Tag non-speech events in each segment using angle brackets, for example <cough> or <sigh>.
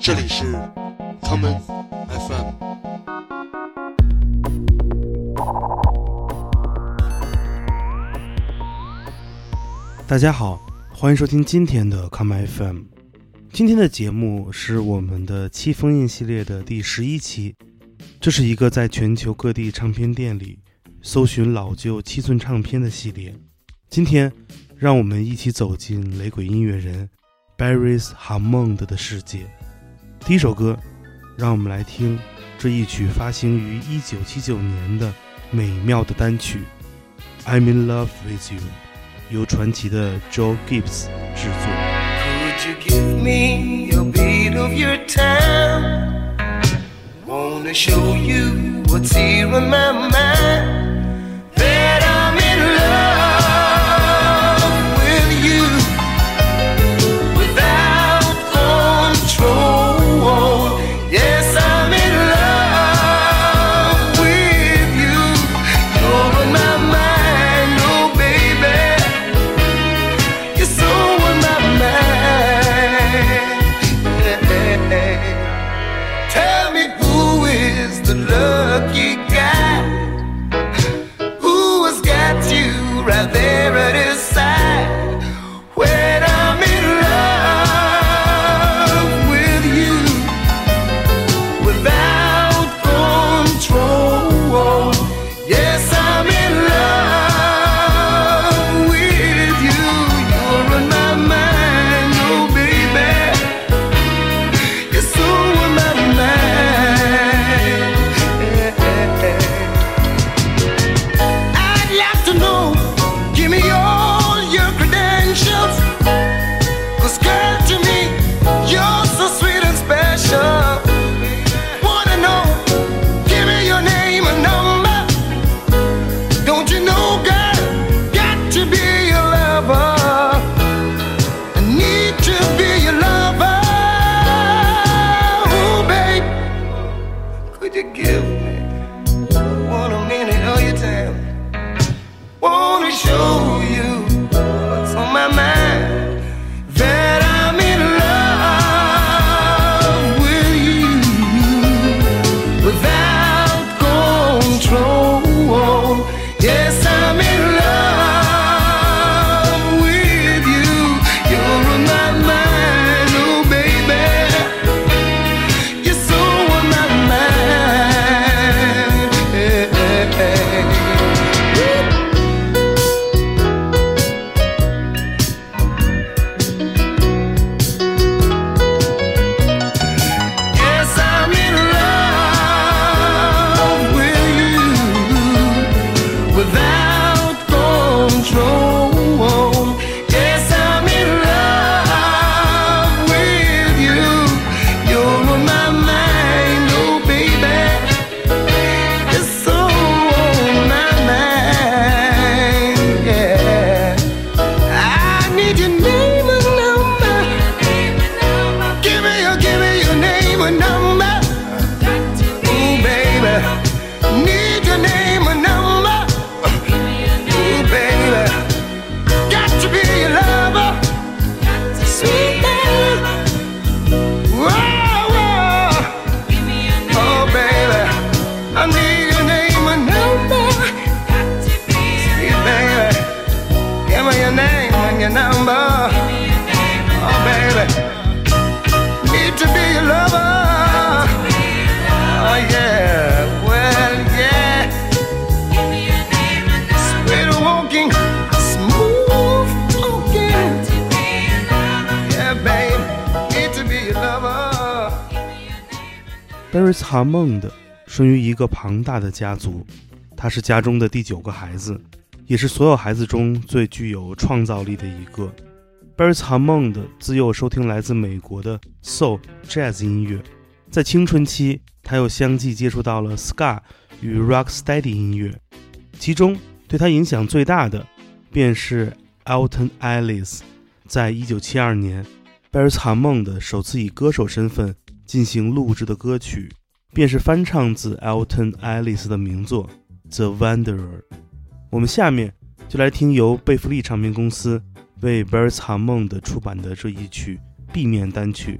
这里是 common FM。大家好，欢迎收听今天的 common FM。今天的节目是我们的七封印系列的第十一期，这是一个在全球各地唱片店里搜寻老旧七寸唱片的系列。今天，让我们一起走进雷鬼音乐人 Barry's Hammond 的世界。第一首歌，让我们来听这一曲发行于1979年的美妙的单曲《I'm in Love with You》，由传奇的 Joe Gibbs 制作。Could you give me a beat of your time? Wanna show you what's here on my mind. 庞大的家族，他是家中的第九个孩子，也是所有孩子中最具有创造力的一个。Barry's Hammond 自幼收听来自美国的 soul jazz 音乐，在青春期，他又相继接触到了 ska 与 rocksteady 音乐，其中对他影响最大的便是 Alton Ellis。在一九七二年，Barry's Hammond 首次以歌手身份进行录制的歌曲，便是翻唱自 Alton Ellis 的名作《The Wanderer》。我们下面就来听由贝弗利唱片公司为 Barry's Hammond 出版的这一曲 B 面单曲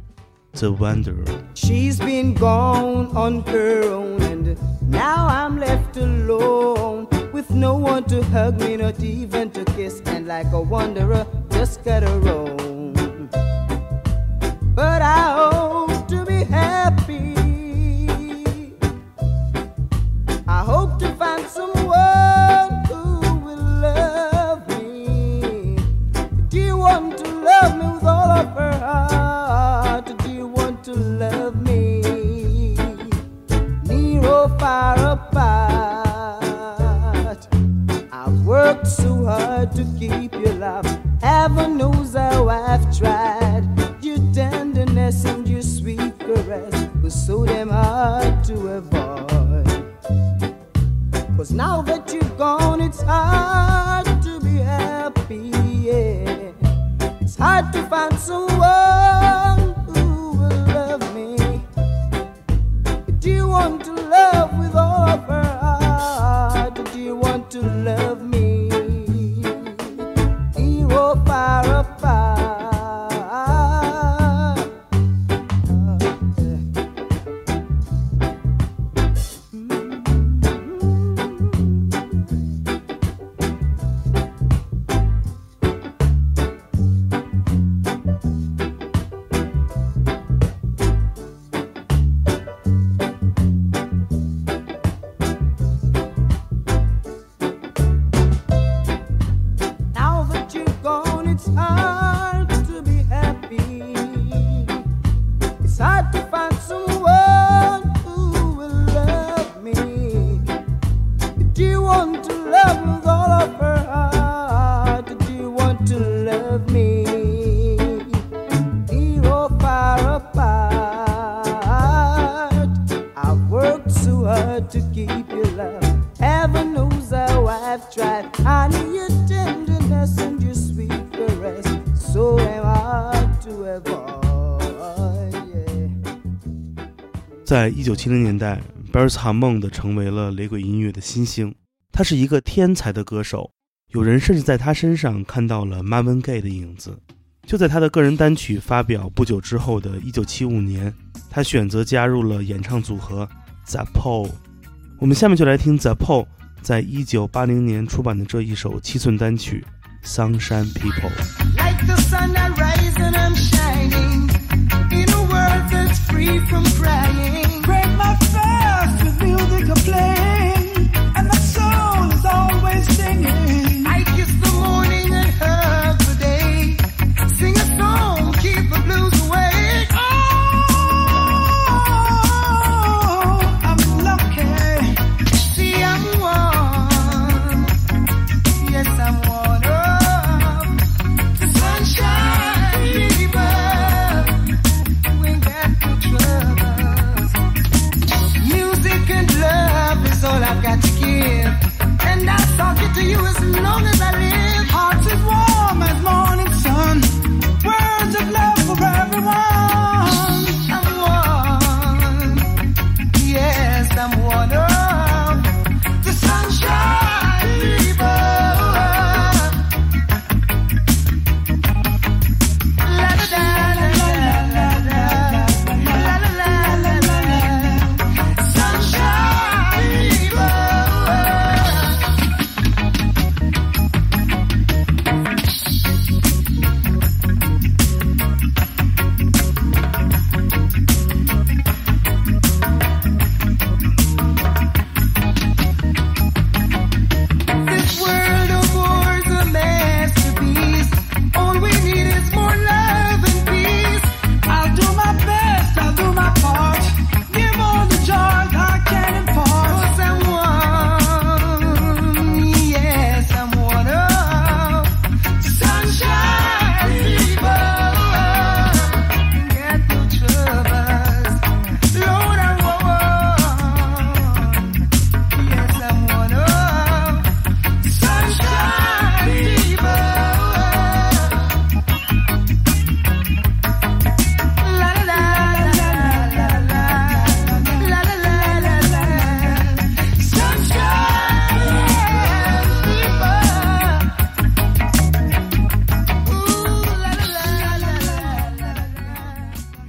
The Wanderer》。 She's been gone on her own, and now I'm left alone with no one to hug me, not even to kiss, and like a wanderer, just gotta roam. But I hope to be happy. Hope to find someone who will love me. Do you want to love me with all of her heart? 九七零年代，Beres Hammond 成为了雷鬼音乐的新星。他是一个天才的歌手，有人甚至在他身上看到了 Marvin Gaye 的影子。就在他的个人单曲发表不久之后的1975年，他选择加入了演唱组合 Zappo。我们下面就来听 Zappo 在1980年出版的这一首七寸单曲《Sunshine People》。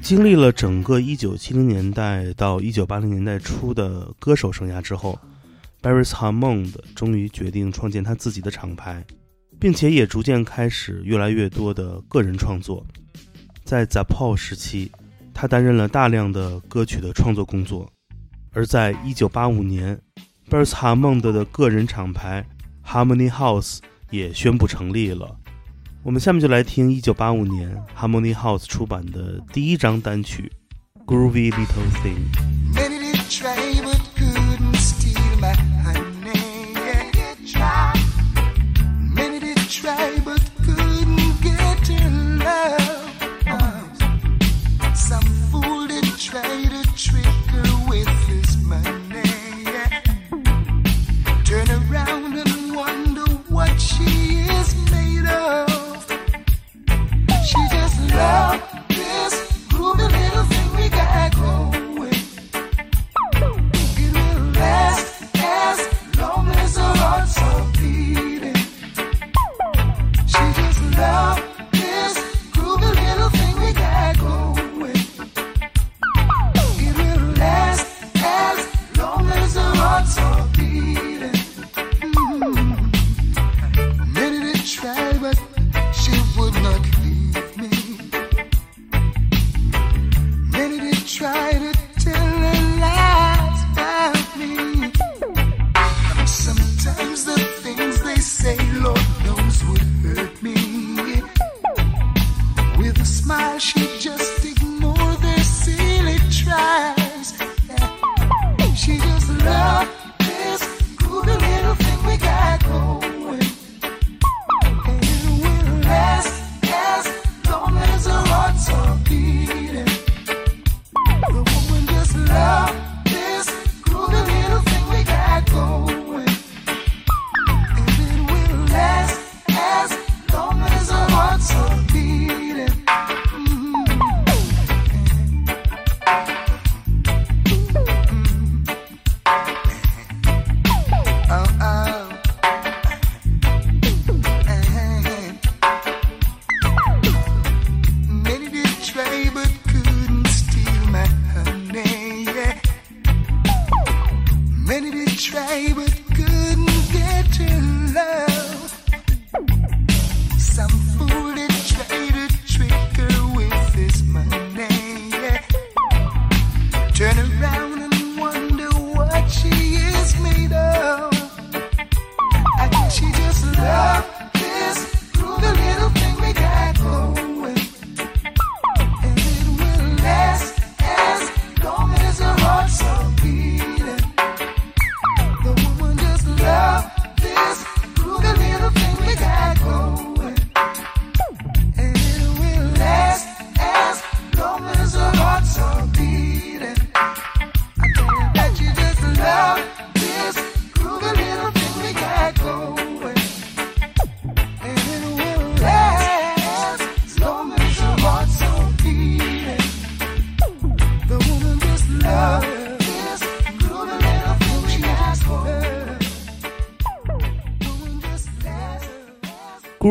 经历了整个1970年代到1980年代初的歌手生涯之后，Barry Hammond 终于决定创建他自己的厂牌，并且也逐渐开始越来越多的个人创作。在 Zappo 时期，他担任了大量的歌曲的创作工作。而在1985年，Barry Hammond 的个人厂牌 Harmony House 也宣布成立了。我们下面就来听1985年 Harmony House 出版的第一张单曲《Groovy Little Thing》。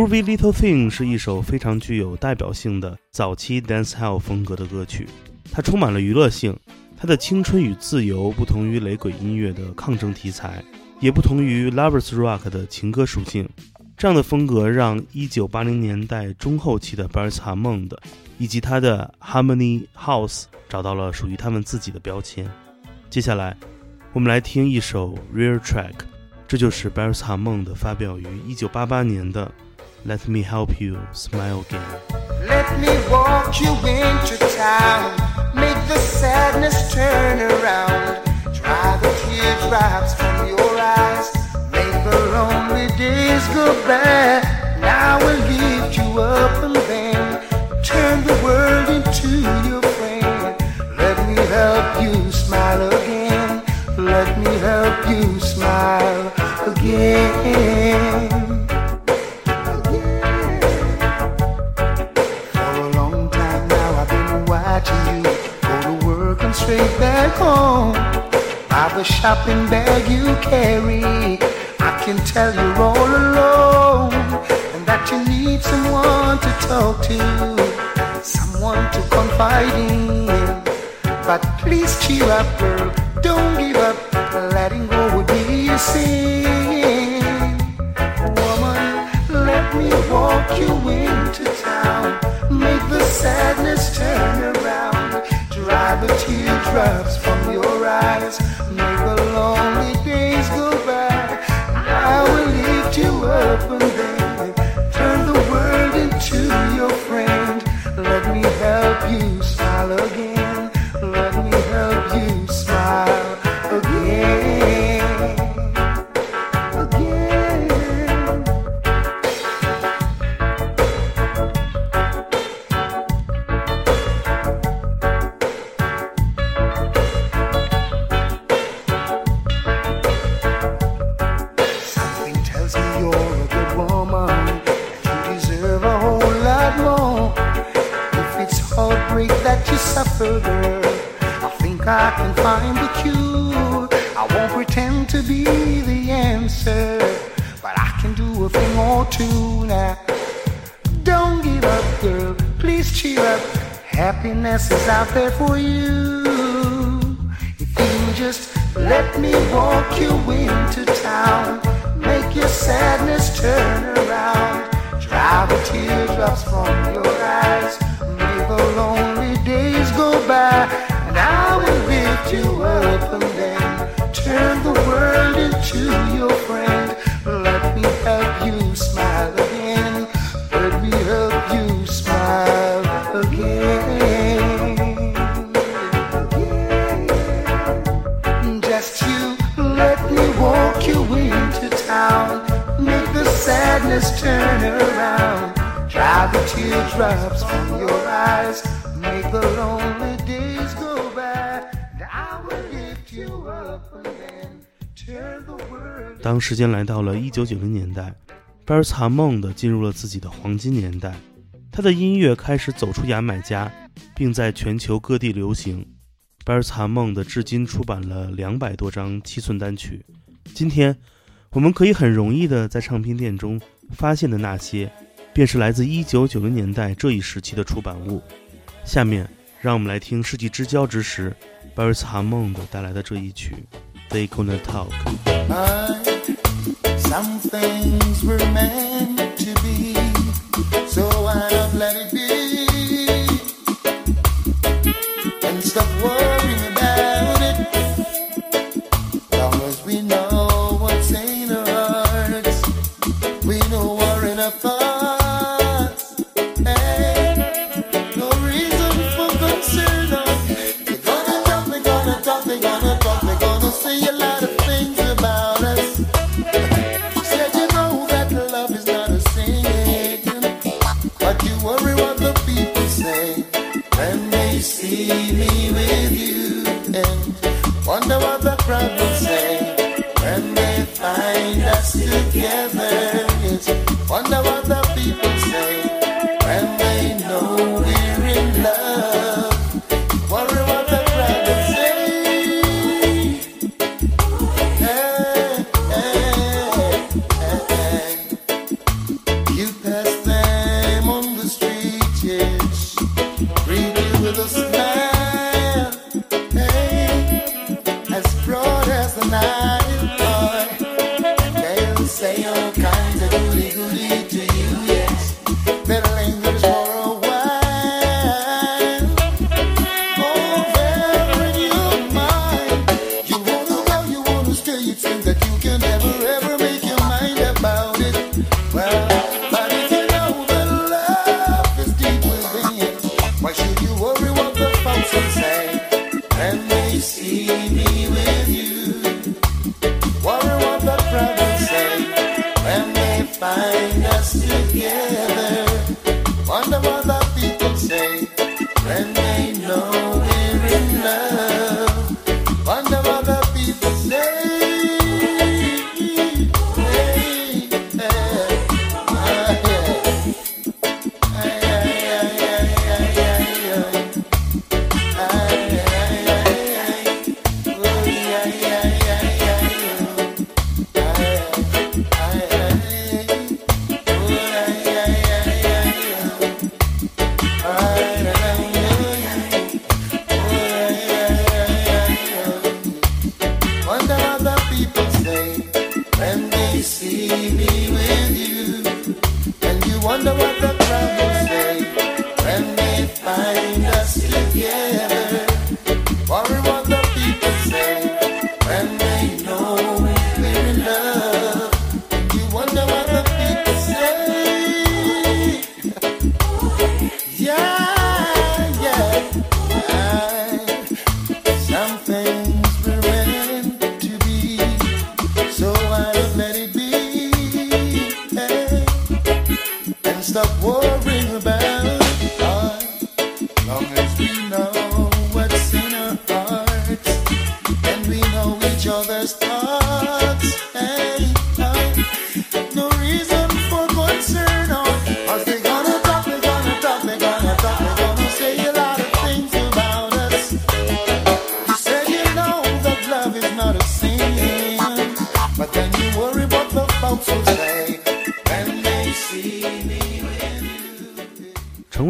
Groovy Little Thing 是一首非常具有代表性的早期 dancehall 风格的歌曲，它充满了娱乐性，它的青春与自由不同于雷鬼音乐的抗争题材，也不同于 lovers rock 的情歌属性。这样的风格让1980年代中后期的 Barry Hammond 以及他的 Harmony House 找到了属于他们自己的标签。接下来，我们来听一首 Real Track，这就是 Barry Hammond 发表于1988年的 Let Me Help You Smile Again。Let me walk you into town. Make the sadness turn around. Dry the teardrops from your eyes. Make the lonely days go by. Now we'll lift you up and then turn the world into your friend. Let me help you smile again. Let me help you smile again. The shopping bag you carry, I can tell you're all alone and that you need someone to talk to, someone to confide in. But please cheer up, girl. Don't give up. Letting go would be a sin. Woman, let me walk you into town. Make the sadness turn around. Dry the teardrops from your eyes. Make the lonely te fui 时间来到了一九九零年代，贝尔萨梦的进入了自己的黄金年代，他的音乐开始走出牙买加，并在全球各地流行。贝尔萨梦的至今出版了两百多张七寸单曲。今天，我们可以很容易的在唱片店中发现的那些，便是来自一九九零年代这一时期的出版物。下面，让我们来听世纪之交之时，贝尔萨梦的带来的这一曲《They Gonna Talk》。Some things were meant to be, so why not let it be? last night.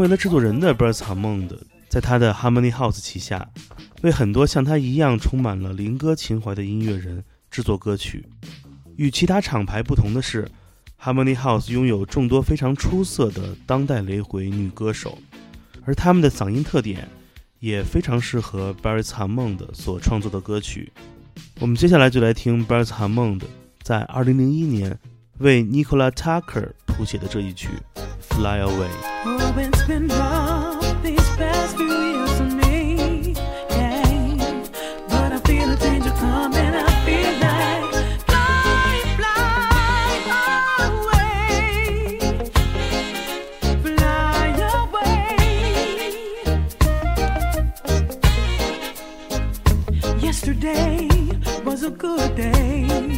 为了制作人的 Bryce Hammond，在他的 Harmony House 旗下，为很多像他一样充满了灵歌情怀的音乐人制作歌曲。与其他厂牌不同的是，Harmony House 拥有众多非常出色的当代雷鬼女歌手，而他们的嗓音特点也非常适合 Bryce Hammond 所创作的歌曲。我们接下来就来听 Bryce Hammond 在2001年为 Nicola Tucker 谱写的这一曲《Fly Away》。A good day.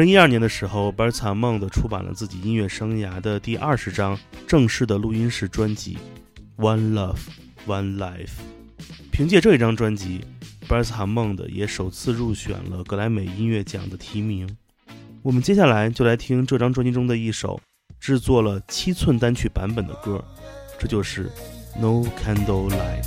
零一二年的时候 b e r t a m o n d 出版了自己音乐生涯的第二十张正式的录音室专辑《One Love, One Life》。凭借这一张专辑 b e r t a m o n d 也首次入选了格莱美音乐奖的提名。我们接下来就来听这张专辑中的一首制作了七寸单曲版本的歌，这就是《No Candlelight》。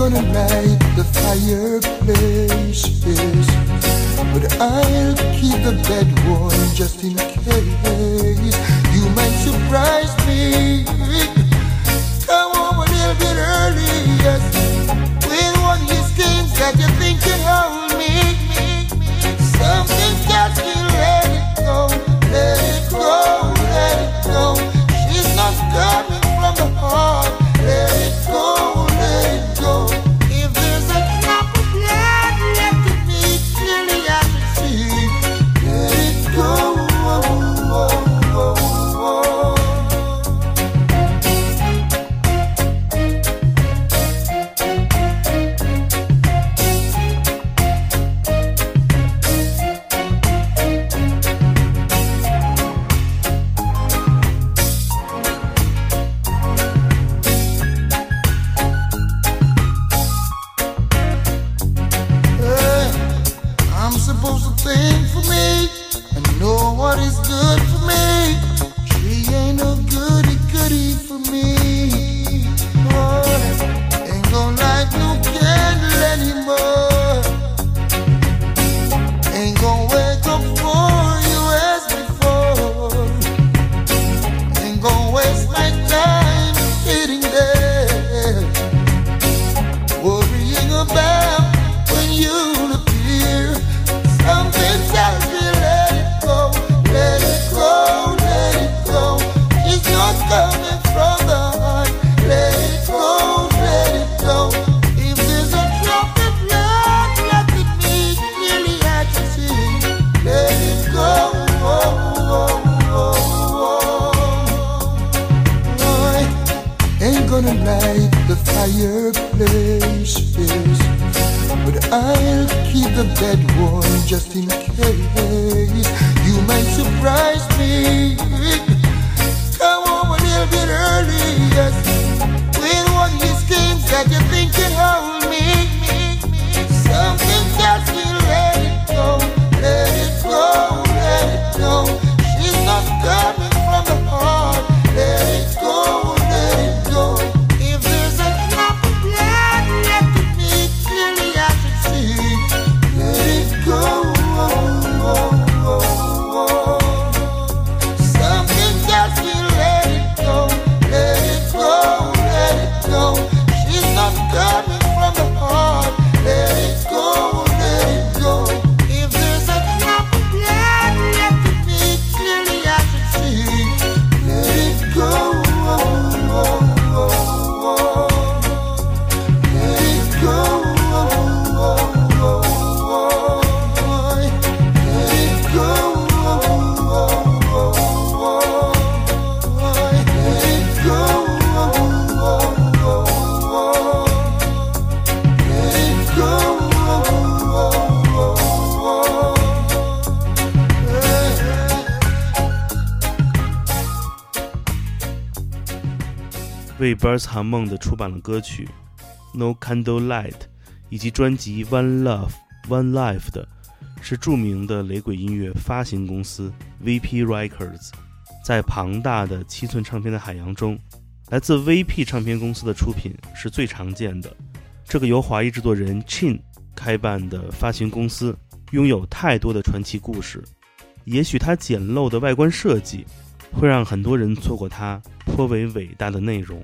gonna light the fireplaces, but I'll keep the bed warm just in case you might surprise me. Come home a little bit early, yes, with one of these things that you think you hold me. Something's got to let it go, let it go, let it go. She's not coming from the heart. 为 Birds 韩梦的出版了歌曲《No Candlelight》以及专辑《One Love One Life》的，是著名的雷鬼音乐发行公司 VP Records。在庞大的七寸唱片的海洋中，来自 VP 唱片公司的出品是最常见的。这个由华裔制作人 Chin 开办的发行公司，拥有太多的传奇故事。也许它简陋的外观设计，会让很多人错过它颇为伟大的内容。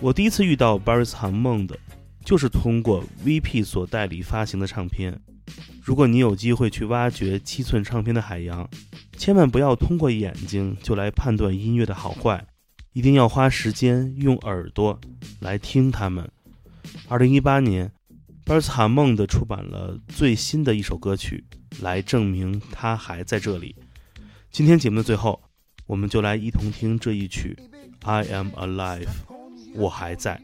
我第一次遇到 Baris 韩梦的，就是通过 VP 所代理发行的唱片。如果你有机会去挖掘七寸唱片的海洋，千万不要通过眼睛就来判断音乐的好坏，一定要花时间用耳朵来听它们。二零一八年，Baris 韩梦的出版了最新的一首歌曲，来证明他还在这里。今天节目的最后，我们就来一同听这一曲《I Am Alive》，我还在，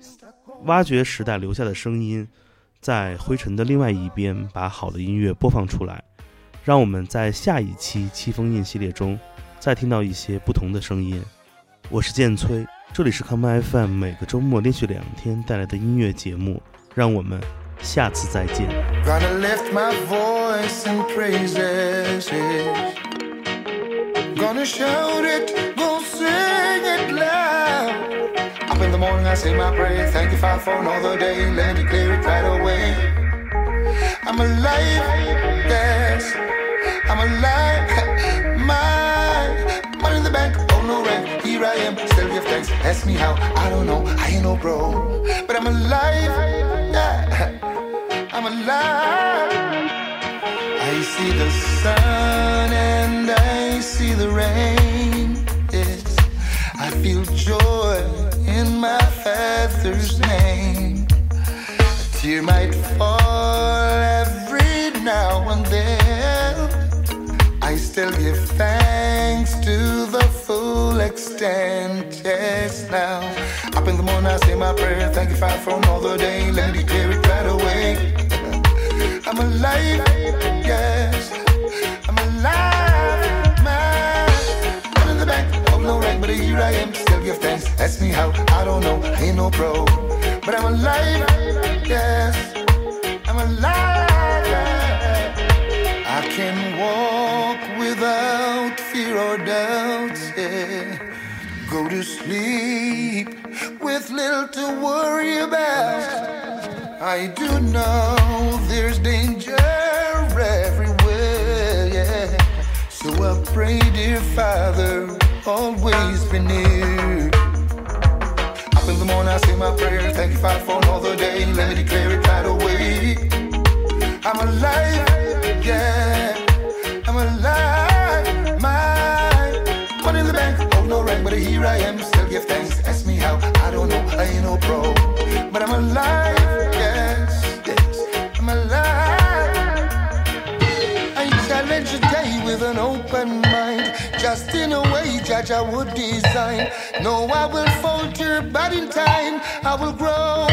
挖掘时代留下的声音，在灰尘的另外一边，把好的音乐播放出来，让我们在下一期七封印系列中再听到一些不同的声音。我是剑崔，这里是 Come FM 每个周末连续两天带来的音乐节目，让我们下次再见。Gonna shout it, gonna sing it loud. Up in the morning, I say my prayer. Thank you, Father, for another day. Let me clear it right away. I'm alive, yes. I'm alive. <laughs> My money in the bank, oh no rent. Here I am, still give thanks. Ask me how, I don't know. I ain't no bro, but I'm alive, yeah. I'm alive. I see the sun and I the rain. Yes, I feel joy in my Father's name. A tear might fall every now and then. I still give thanks to the full extent. Yes, now. Up in the morning, I say my prayer. Thank you, Father, for another day. Let me declare it right away. <laughs> I'm alive, yes. I'm alive, but here I am. Still give thanks. Ask me how, I don't know. I ain't no pro. But I'm alive, yes. I'm alive. I can walk without fear or doubt. Yeah. Go to sleep with little to worry about. I do know there's danger everywhere, yeah. So I pray, dear Father, always be near. Up in the morning, I say my prayer. Thank you, Father, for another day. Let me declare it right away. I'm alive, yeah. I'm alive, my money in the bank, oh no rank, but here I am, I would design. No, I will falter, but in time, I will grow,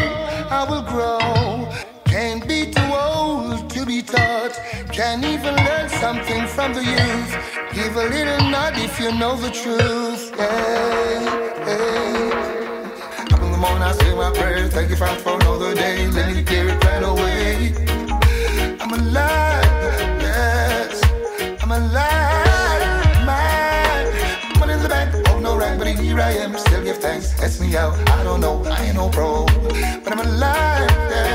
I will grow. Can't be too old to be taught. Can even learn something from the youth. Give a little nod if you know the truth. Hey, hey. Up in the morning, I say my prayer. Thank you, for another day. Let me clear it right away. I'm alive, but here I am. Still give thanks. Ask me out, I don't know, I ain't no pro, but I'm alive, yes,